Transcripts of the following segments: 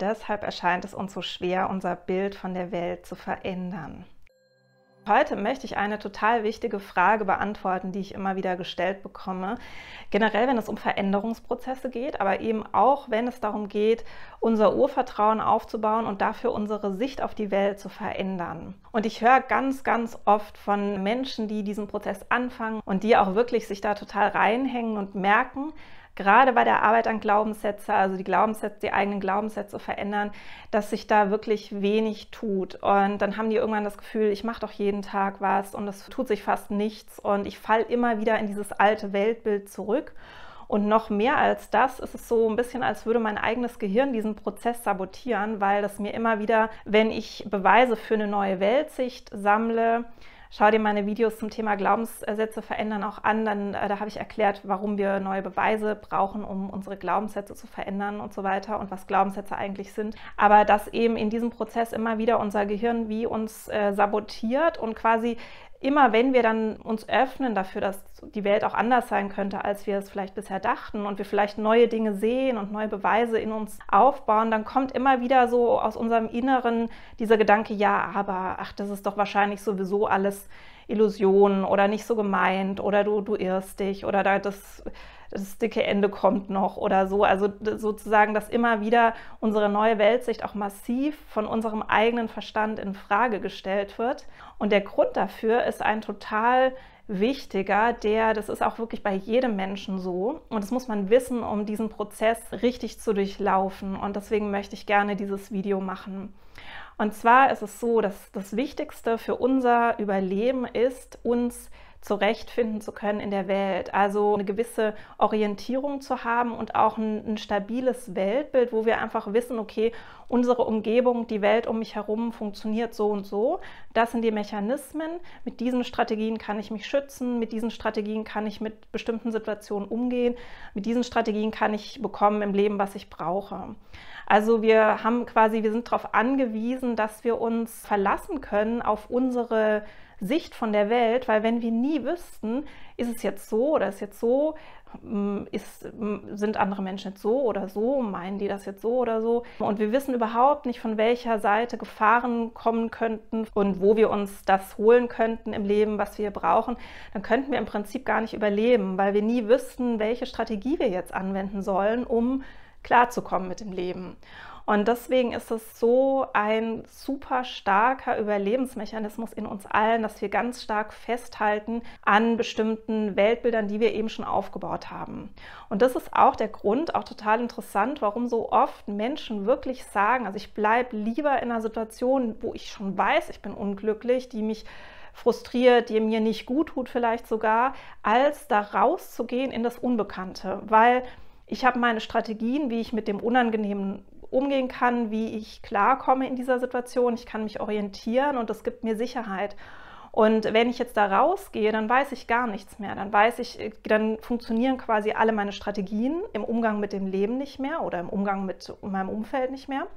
deshalb erscheint es uns so schwer, unser Bild von der Welt zu verändern. Heute möchte ich eine total wichtige Frage beantworten, die ich immer wieder gestellt bekomme. Generell, wenn es um Veränderungsprozesse geht, aber eben auch, wenn es darum geht, unser Urvertrauen aufzubauen und dafür unsere Sicht auf die Welt zu verändern. Und ich höre ganz, ganz oft von Menschen, die diesen Prozess anfangen und die auch wirklich sich da total reinhängen und merken, gerade bei der Arbeit an Glaubenssätze, also die Glaubenssätze, die eigenen Glaubenssätze verändern, dass sich da wirklich wenig tut. Und dann haben die irgendwann das Gefühl, ich mache doch jeden Tag was und es tut sich fast nichts und ich falle immer wieder in dieses alte Weltbild zurück. Und noch mehr als das ist es so ein bisschen, als würde mein eigenes Gehirn diesen Prozess sabotieren, weil das mir immer wieder, wenn ich Beweise für eine neue Weltsicht sammle, Schau dir meine Videos zum Thema Glaubenssätze verändern auch an. Dann, äh, da habe ich erklärt, warum wir neue Beweise brauchen, um unsere Glaubenssätze zu verändern und so weiter und was Glaubenssätze eigentlich sind. Aber dass eben in diesem Prozess immer wieder unser Gehirn wie uns äh, sabotiert und quasi immer wenn wir dann uns öffnen dafür, dass die Welt auch anders sein könnte, als wir es vielleicht bisher dachten und wir vielleicht neue Dinge sehen und neue Beweise in uns aufbauen, dann kommt immer wieder so aus unserem Inneren dieser Gedanke, ja, aber ach, das ist doch wahrscheinlich sowieso alles Illusion oder nicht so gemeint oder du, du irrst dich oder das das dicke Ende kommt noch oder so. Also sozusagen, dass immer wieder unsere neue Weltsicht auch massiv von unserem eigenen Verstand in Frage gestellt wird. Und der Grund dafür ist ein total wichtiger, der, das ist auch wirklich bei jedem Menschen so. Und das muss man wissen, um diesen Prozess richtig zu durchlaufen. Und deswegen möchte ich gerne dieses Video machen. Und zwar ist es so, dass das Wichtigste für unser Überleben ist, uns zurechtfinden zu können in der Welt. Also eine gewisse Orientierung zu haben und auch ein, ein, stabiles Weltbild, wo wir einfach wissen, okay, unsere Umgebung, die Welt um mich herum funktioniert so und so. Das sind die Mechanismen. Mit diesen Strategien kann ich mich schützen. Mit diesen Strategien kann ich mit bestimmten Situationen umgehen. Mit diesen Strategien kann ich bekommen im Leben, was ich brauche. Also wir haben quasi, wir sind darauf angewiesen, dass wir uns verlassen können auf unsere Sicht von der Welt, weil wenn wir nie wüssten, ist es jetzt so oder ist jetzt so, mm, ist, mm, sind andere Menschen jetzt so oder so, meinen die das jetzt so oder so. Und wir wissen überhaupt nicht, von welcher Seite Gefahren kommen könnten und wo wir uns das holen könnten im Leben, was wir brauchen, dann könnten wir im Prinzip gar nicht überleben, weil wir nie wüssten, welche Strategie wir jetzt anwenden sollen, um klarzukommen mit dem Leben. Und deswegen ist es so ein super starker Überlebensmechanismus in uns allen, dass wir ganz stark festhalten an bestimmten Weltbildern, die wir eben schon aufgebaut haben. Und das ist auch der Grund, auch total interessant, warum so oft Menschen wirklich sagen, also ich bleibe lieber in einer Situation, wo ich schon weiß, ich bin unglücklich, die mich frustriert, die mir nicht gut tut vielleicht sogar, als da rauszugehen in das Unbekannte, weil ich habe meine Strategien, wie ich mit dem Unangenehmen umgehen kann, wie ich klarkomme in dieser Situation. Ich kann mich orientieren und das gibt mir Sicherheit. Und wenn ich jetzt da rausgehe, dann weiß ich gar nichts mehr. Dann weiß ich, dann funktionieren quasi alle meine Strategien im Umgang mit dem Leben nicht mehr oder im Umgang mit meinem Umfeld nicht mehr.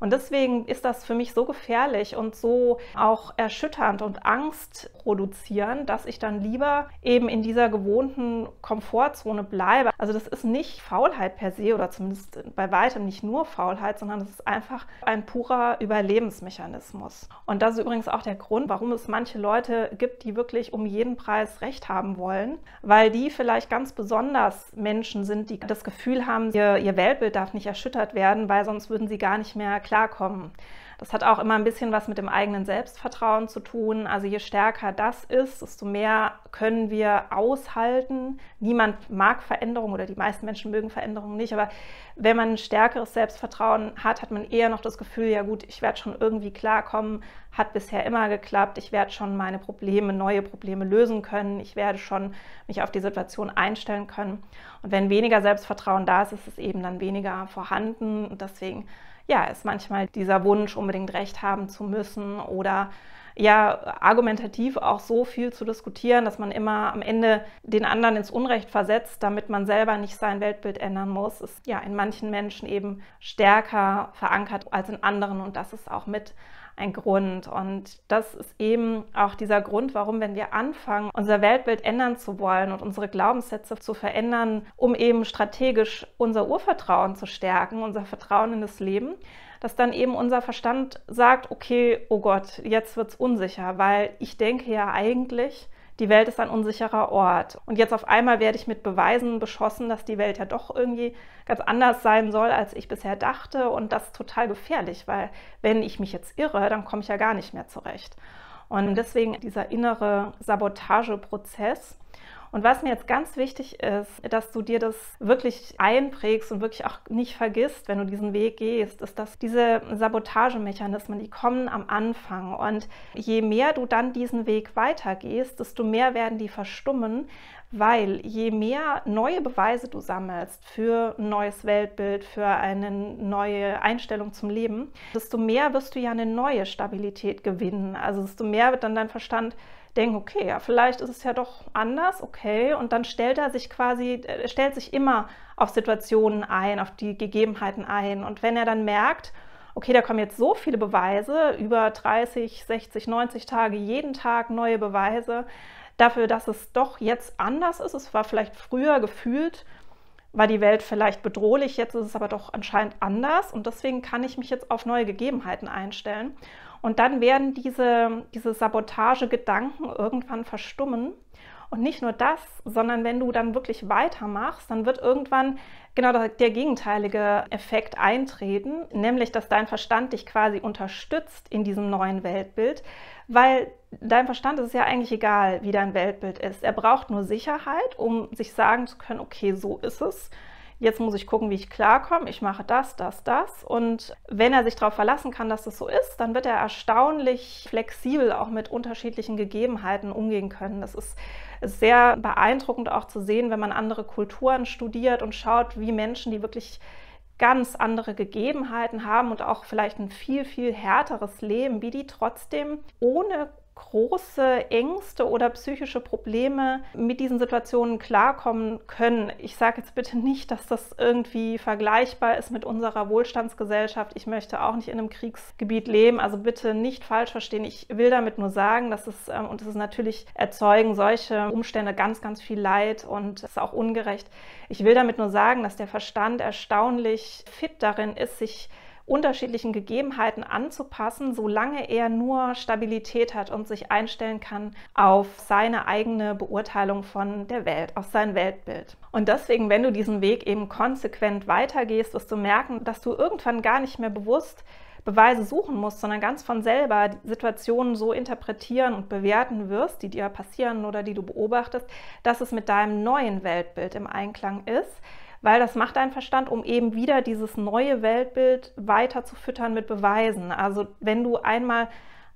Und deswegen ist das für mich so gefährlich und so auch erschütternd und Angst produzierend, dass ich dann lieber eben in dieser gewohnten Komfortzone bleibe. Also das ist nicht Faulheit per se oder zumindest bei weitem nicht nur Faulheit, sondern es ist einfach ein purer Überlebensmechanismus. Und das ist übrigens auch der Grund, warum es manche Leute gibt, die wirklich um jeden Preis Recht haben wollen, weil die vielleicht ganz besonders Menschen sind, die das Gefühl haben, ihr, ihr Weltbild darf nicht erschüttert werden, weil sonst würden sie gar nicht mehr klarkommen. Das hat auch immer ein bisschen was mit dem eigenen Selbstvertrauen zu tun. Also je stärker das ist, desto mehr können wir aushalten. Niemand mag Veränderung oder die meisten Menschen mögen Veränderungen nicht, aber wenn man ein stärkeres Selbstvertrauen hat, hat man eher noch das Gefühl, ja gut, ich werde schon irgendwie klarkommen, hat bisher immer geklappt, ich werde schon meine Probleme, neue Probleme lösen können, ich werde schon mich auf die Situation einstellen können. Und wenn weniger Selbstvertrauen da ist, ist es eben dann weniger vorhanden und deswegen ja, ist manchmal dieser Wunsch, unbedingt recht haben zu müssen oder ja, argumentativ auch so viel zu diskutieren, dass man immer am Ende den anderen ins Unrecht versetzt, damit man selber nicht sein Weltbild ändern muss, ist ja in manchen Menschen eben stärker verankert als in anderen und das ist auch mit ein Grund. Und das ist eben auch dieser Grund, warum, wenn wir anfangen, unser Weltbild ändern zu wollen und unsere Glaubenssätze zu verändern, um eben strategisch unser Urvertrauen zu stärken, unser Vertrauen in das Leben, dass dann eben unser Verstand sagt, okay, oh Gott, jetzt wird es unsicher, weil ich denke ja eigentlich, die Welt ist ein unsicherer Ort. Und jetzt auf einmal werde ich mit Beweisen beschossen, dass die Welt ja doch irgendwie ganz anders sein soll, als ich bisher dachte. Und das ist total gefährlich, weil wenn ich mich jetzt irre, dann komme ich ja gar nicht mehr zurecht. Und deswegen dieser innere Sabotageprozess, und was mir jetzt ganz wichtig ist, dass du dir das wirklich einprägst und wirklich auch nicht vergisst, wenn du diesen Weg gehst, ist, dass diese Sabotagemechanismen, die kommen am Anfang. Und je mehr du dann diesen Weg weitergehst, desto mehr werden die verstummen, weil je mehr neue Beweise du sammelst für ein neues Weltbild, für eine neue Einstellung zum Leben, desto mehr wirst du ja eine neue Stabilität gewinnen. Also desto mehr wird dann dein Verstand denken, okay, ja, vielleicht ist es ja doch anders, okay. Und dann stellt er sich quasi, er stellt sich immer auf Situationen ein, auf die Gegebenheiten ein. Und wenn er dann merkt, okay, da kommen jetzt so viele Beweise, über 30, 60, 90 Tage, jeden Tag neue Beweise dafür, dass es doch jetzt anders ist. Es war vielleicht früher gefühlt, war die Welt vielleicht bedrohlich, jetzt ist es aber doch anscheinend anders und deswegen kann ich mich jetzt auf neue Gegebenheiten einstellen. Und dann werden diese, diese Sabotagegedanken irgendwann verstummen. Und nicht nur das, sondern wenn du dann wirklich weitermachst, dann wird irgendwann genau der, der gegenteilige Effekt eintreten, nämlich dass dein Verstand dich quasi unterstützt in diesem neuen Weltbild, weil dein Verstand ist ja eigentlich egal, wie dein Weltbild ist. Er braucht nur Sicherheit, um sich sagen zu können, okay, so ist es jetzt muss ich gucken, wie ich klarkomme, ich mache das, das, das. Und wenn er sich darauf verlassen kann, dass das so ist, dann wird er erstaunlich flexibel auch mit unterschiedlichen Gegebenheiten umgehen können. Das ist, sehr beeindruckend auch zu sehen, wenn man andere Kulturen studiert und schaut, wie Menschen, die wirklich ganz andere Gegebenheiten haben und auch vielleicht ein viel, viel härteres Leben, wie die trotzdem ohne große Ängste oder psychische Probleme mit diesen Situationen klarkommen können. Ich sage jetzt bitte nicht, dass das irgendwie vergleichbar ist mit unserer Wohlstandsgesellschaft. Ich möchte auch nicht in einem Kriegsgebiet leben. Also bitte nicht falsch verstehen. Ich will damit nur sagen, dass es, ähm, und es ist natürlich erzeugen solche Umstände ganz, ganz viel Leid und es ist auch ungerecht. Ich will damit nur sagen, dass der Verstand erstaunlich fit darin ist, sich unterschiedlichen Gegebenheiten anzupassen, solange er nur Stabilität hat und sich einstellen kann auf seine eigene Beurteilung von der Welt, auf sein Weltbild. Und deswegen, wenn du diesen Weg eben konsequent weitergehst, wirst du merken, dass du irgendwann gar nicht mehr bewusst Beweise suchen musst, sondern ganz von selber Situationen so interpretieren und bewerten wirst, die dir passieren oder die du beobachtest, dass es mit deinem neuen Weltbild im Einklang ist weil das macht dein Verstand, um eben wieder dieses neue Weltbild weiter zu füttern mit Beweisen. Also wenn du einmal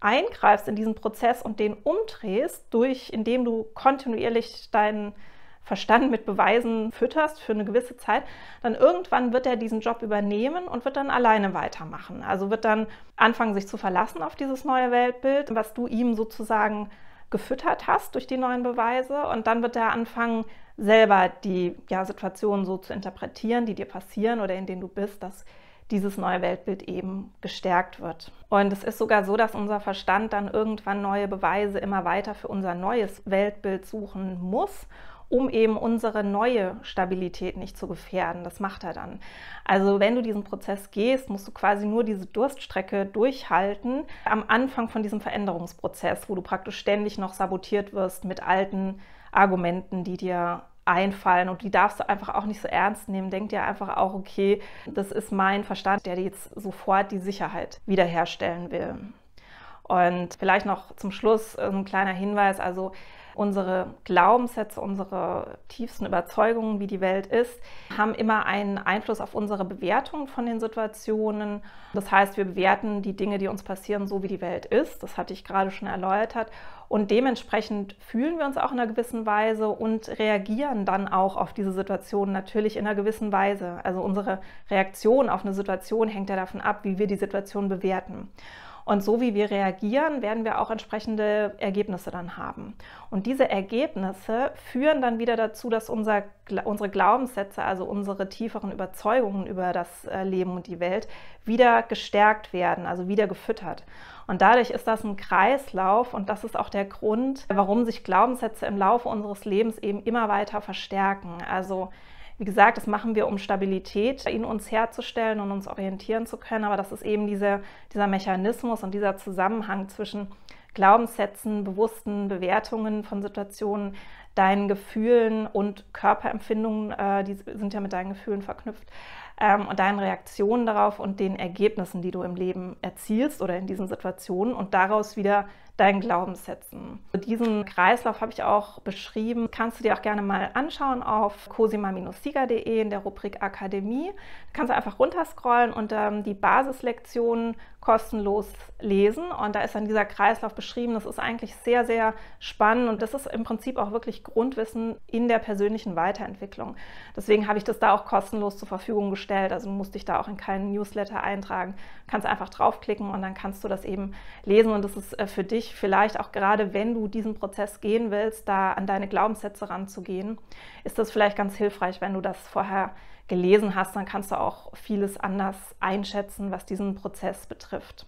eingreifst in diesen Prozess und den umdrehst, durch, indem du kontinuierlich deinen Verstand mit Beweisen fütterst für eine gewisse Zeit, dann irgendwann wird er diesen Job übernehmen und wird dann alleine weitermachen. Also wird dann anfangen, sich zu verlassen auf dieses neue Weltbild, was du ihm sozusagen gefüttert hast durch die neuen Beweise. Und dann wird er anfangen, selber die ja, Situationen so zu interpretieren, die dir passieren oder in denen du bist, dass dieses neue Weltbild eben gestärkt wird. Und es ist sogar so, dass unser Verstand dann irgendwann neue Beweise immer weiter für unser neues Weltbild suchen muss, um eben unsere neue Stabilität nicht zu gefährden. Das macht er dann. Also wenn du diesen Prozess gehst, musst du quasi nur diese Durststrecke durchhalten am Anfang von diesem Veränderungsprozess, wo du praktisch ständig noch sabotiert wirst mit alten Argumenten, die dir einfallen und die darfst du einfach auch nicht so ernst nehmen. Denk dir einfach auch, okay, das ist mein Verstand, der jetzt sofort die Sicherheit wiederherstellen will. Und vielleicht noch zum Schluss ein kleiner Hinweis, also unsere Glaubenssätze, unsere tiefsten Überzeugungen, wie die Welt ist, haben immer einen Einfluss auf unsere Bewertung von den Situationen. Das heißt, wir bewerten die Dinge, die uns passieren, so wie die Welt ist. Das hatte ich gerade schon erläutert. Und dementsprechend fühlen wir uns auch in einer gewissen Weise und reagieren dann auch auf diese Situation natürlich in einer gewissen Weise. Also unsere Reaktion auf eine Situation hängt ja davon ab, wie wir die Situation bewerten. Und so wie wir reagieren, werden wir auch entsprechende Ergebnisse dann haben. Und diese Ergebnisse führen dann wieder dazu, dass unser, unsere Glaubenssätze, also unsere tieferen Überzeugungen über das äh, Leben und die Welt, wieder gestärkt werden, also wieder gefüttert. Und dadurch ist das ein Kreislauf und das ist auch der Grund, warum sich Glaubenssätze im Laufe unseres Lebens eben immer weiter verstärken. Also wie gesagt, das machen wir, um Stabilität in uns herzustellen und uns orientieren zu können. Aber das ist eben diese, dieser Mechanismus und dieser Zusammenhang zwischen Glaubenssätzen, bewussten Bewertungen von Situationen, deinen Gefühlen und Körperempfindungen, äh, die sind ja mit deinen Gefühlen verknüpft, ähm, und deinen Reaktionen darauf und den Ergebnissen, die du im Leben erzielst oder in diesen Situationen und daraus wieder deinen Glaubenssätzen. Diesen Kreislauf habe ich auch beschrieben. Kannst du dir auch gerne mal anschauen auf cosima-sieger.de in der Rubrik Akademie. Da kannst du einfach runterscrollen und ähm, die Basislektionen kostenlos lesen. Und da ist dann dieser Kreislauf beschrieben. Das ist eigentlich sehr, sehr spannend und das ist im Prinzip auch wirklich Grundwissen in der persönlichen Weiterentwicklung. Deswegen habe ich das da auch kostenlos zur Verfügung gestellt. Also musste ich da auch in keinen Newsletter eintragen. Du kannst einfach draufklicken und dann kannst du das eben lesen und das ist äh, für dich vielleicht auch gerade, wenn du diesen Prozess gehen willst, da an deine Glaubenssätze ranzugehen, ist das vielleicht ganz hilfreich, wenn du das vorher gelesen hast, dann kannst du auch vieles anders einschätzen, was diesen Prozess betrifft.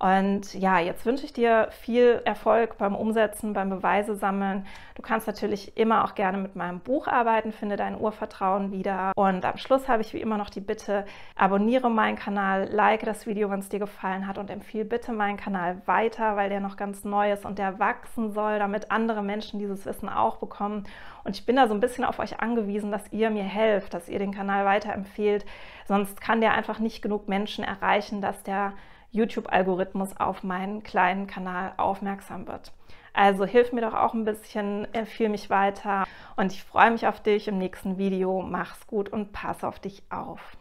Und ja, jetzt wünsche ich dir viel Erfolg beim Umsetzen, beim Beweise sammeln. Du kannst natürlich immer auch gerne mit meinem Buch arbeiten, finde dein Urvertrauen wieder. Und am Schluss habe ich wie immer noch die Bitte, abonniere meinen Kanal, like das Video, wenn es dir gefallen hat und empfehle bitte meinen Kanal weiter, weil der noch ganz neu ist und der wachsen soll, damit andere Menschen dieses Wissen auch bekommen. Und ich bin da so ein bisschen auf euch angewiesen, dass ihr mir helft, dass ihr den Kanal weiterempfehlt. Sonst kann der einfach nicht genug Menschen erreichen, dass der YouTube-Algorithmus auf meinen kleinen Kanal aufmerksam wird. Also hilf mir doch auch ein bisschen, empfehle mich weiter und ich freue mich auf dich im nächsten Video. Mach's gut und pass auf dich auf.